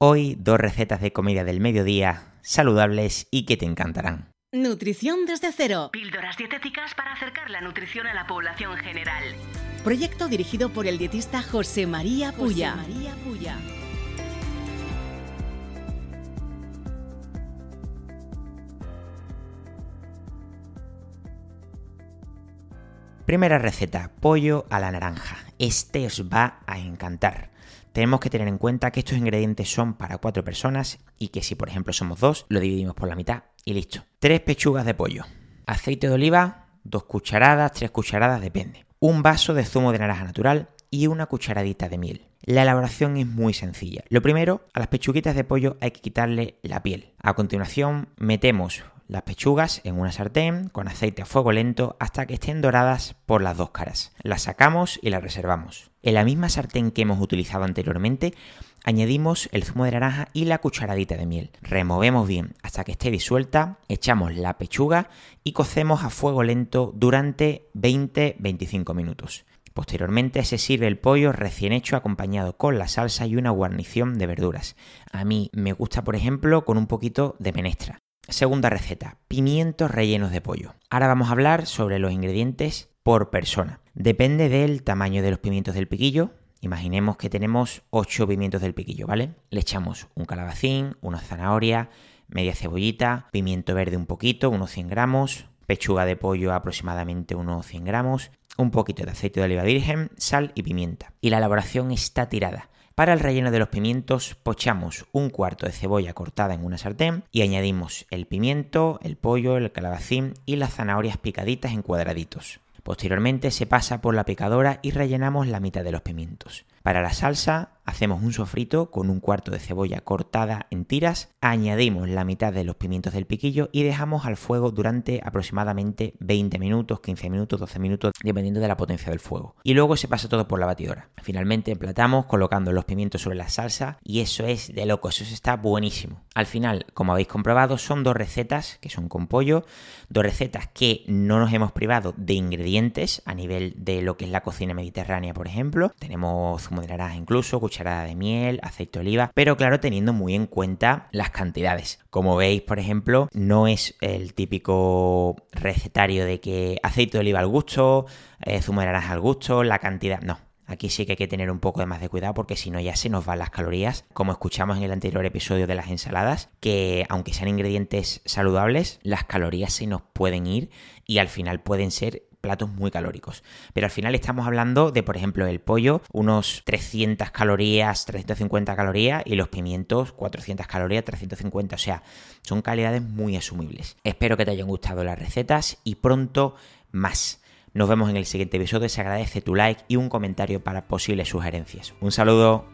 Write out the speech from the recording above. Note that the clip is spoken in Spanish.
Hoy dos recetas de comida del mediodía saludables y que te encantarán. Nutrición desde cero. Píldoras dietéticas para acercar la nutrición a la población general. Proyecto dirigido por el dietista José María Puya. María Puya. Primera receta, pollo a la naranja. Este os va a encantar. Tenemos que tener en cuenta que estos ingredientes son para cuatro personas y que si por ejemplo somos dos, lo dividimos por la mitad y listo. Tres pechugas de pollo, aceite de oliva, dos cucharadas, tres cucharadas, depende. Un vaso de zumo de naranja natural y una cucharadita de miel. La elaboración es muy sencilla. Lo primero, a las pechuguitas de pollo hay que quitarle la piel. A continuación, metemos las pechugas en una sartén con aceite a fuego lento hasta que estén doradas por las dos caras. Las sacamos y las reservamos. En la misma sartén que hemos utilizado anteriormente, añadimos el zumo de naranja y la cucharadita de miel. Removemos bien hasta que esté disuelta, echamos la pechuga y cocemos a fuego lento durante 20-25 minutos. Posteriormente se sirve el pollo recién hecho acompañado con la salsa y una guarnición de verduras. A mí me gusta, por ejemplo, con un poquito de menestra. Segunda receta, pimientos rellenos de pollo. Ahora vamos a hablar sobre los ingredientes por persona. Depende del tamaño de los pimientos del piquillo. Imaginemos que tenemos 8 pimientos del piquillo, ¿vale? Le echamos un calabacín, una zanahoria, media cebollita, pimiento verde un poquito, unos 100 gramos, pechuga de pollo aproximadamente unos 100 gramos, un poquito de aceite de oliva virgen, sal y pimienta. Y la elaboración está tirada. Para el relleno de los pimientos pochamos un cuarto de cebolla cortada en una sartén y añadimos el pimiento, el pollo, el calabacín y las zanahorias picaditas en cuadraditos. Posteriormente se pasa por la picadora y rellenamos la mitad de los pimientos. Para la salsa hacemos un sofrito con un cuarto de cebolla cortada en tiras, añadimos la mitad de los pimientos del piquillo y dejamos al fuego durante aproximadamente 20 minutos, 15 minutos, 12 minutos, dependiendo de la potencia del fuego. Y luego se pasa todo por la batidora. Finalmente emplatamos colocando los pimientos sobre la salsa y eso es de locos, eso está buenísimo. Al final, como habéis comprobado, son dos recetas que son con pollo, dos recetas que no nos hemos privado de ingredientes a nivel de lo que es la cocina mediterránea, por ejemplo. Tenemos de naranja incluso, cucharada de miel, aceite de oliva, pero claro, teniendo muy en cuenta las cantidades. Como veis, por ejemplo, no es el típico recetario de que aceite de oliva al gusto, eh, zumo de naranja al gusto, la cantidad, no. Aquí sí que hay que tener un poco de más de cuidado porque si no ya se nos van las calorías, como escuchamos en el anterior episodio de las ensaladas, que aunque sean ingredientes saludables, las calorías se nos pueden ir y al final pueden ser platos muy calóricos. Pero al final estamos hablando de, por ejemplo, el pollo, unos 300 calorías, 350 calorías y los pimientos 400 calorías, 350. O sea, son calidades muy asumibles. Espero que te hayan gustado las recetas y pronto más. Nos vemos en el siguiente episodio. Se agradece tu like y un comentario para posibles sugerencias. Un saludo.